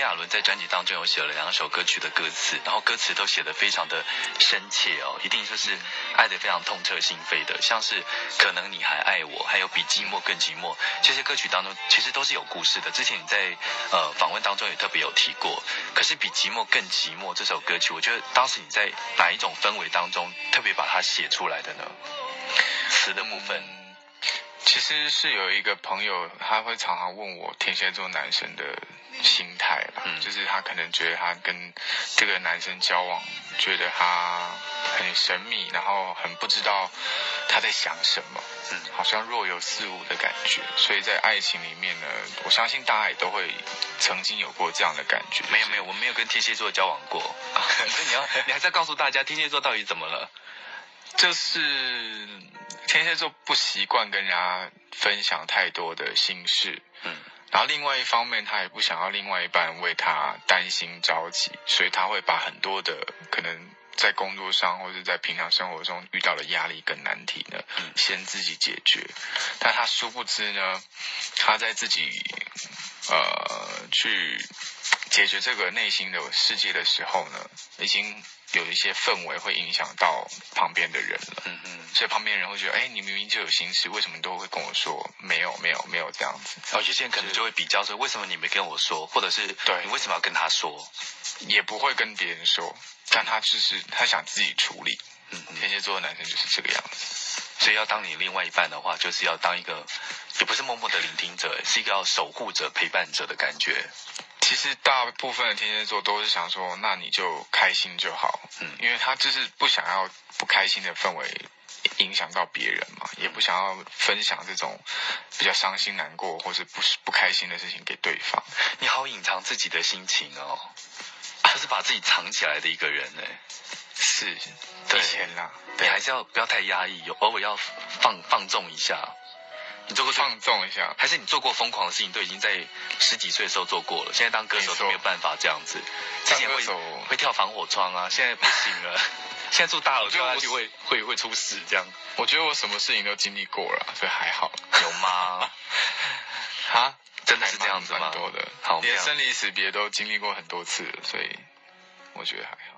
亚伦在专辑当中有写了两首歌曲的歌词，然后歌词都写得非常的深切哦，一定就是爱得非常痛彻心扉的，像是可能你还爱我，还有比寂寞更寂寞，这些歌曲当中其实都是有故事的。之前你在呃访问当中也特别有提过，可是比寂寞更寂寞这首歌曲，我觉得当时你在哪一种氛围当中特别把它写出来的呢？词的部分。其实是有一个朋友，他会常常问我天蝎座男生的心态啦，嗯就是他可能觉得他跟这个男生交往，觉得他很神秘，然后很不知道他在想什么，嗯好像若有似无的感觉。所以在爱情里面呢，我相信大家也都会曾经有过这样的感觉。没有没有，我没有跟天蝎座交往过，所以 你要你还是要告诉大家天蝎座到底怎么了？就是天蝎座不习惯跟人家分享太多的心事，嗯。然后另外一方面，他也不想要另外一半为他担心着急，所以他会把很多的可能在工作上或者在平常生活中遇到的压力跟难题呢，嗯。先自己解决。但他殊不知呢，他在自己呃去解决这个内心的世界的时候呢，已经有一些氛围会影响到旁边的人了。嗯嗯。所以旁边人会觉得，哎，你明明就有心事，为什么你都会跟我说没有没有没有这样子？哦，有些人可能就会比较说，为什么你没跟我说，或者是对你为什么要跟他说？也不会跟别人说，但他就是他想自己处理。嗯嗯。天蝎座的男生就是这个样子。所以要当你另外一半的话，就是要当一个，也不是默默的聆听者，是一个要守护者、陪伴者的感觉。其实大部分的天蝎座都是想说，那你就开心就好，嗯因为他就是不想要不开心的氛围影响到别人嘛，也不想要分享这种比较伤心难过或是不不开心的事情给对方。你好隐藏自己的心情哦，就是把自己藏起来的一个人呢。是，对以前啦，你还是要不要太压抑，有偶尔要放放纵一下。你做过放纵一下。还是你做过疯狂的事情，都已经在十几岁的时候做过了。现在当歌手都没有办法这样子。之前会会跳防火窗啊，现在不行了。现在住大楼跳下去会会会出事，这样我觉得我什么事情都经历过了，所以还好。有吗？哈，真的是这样子吗蛮蛮多的，好连生离死别都经历过很多次了，所以我觉得还好。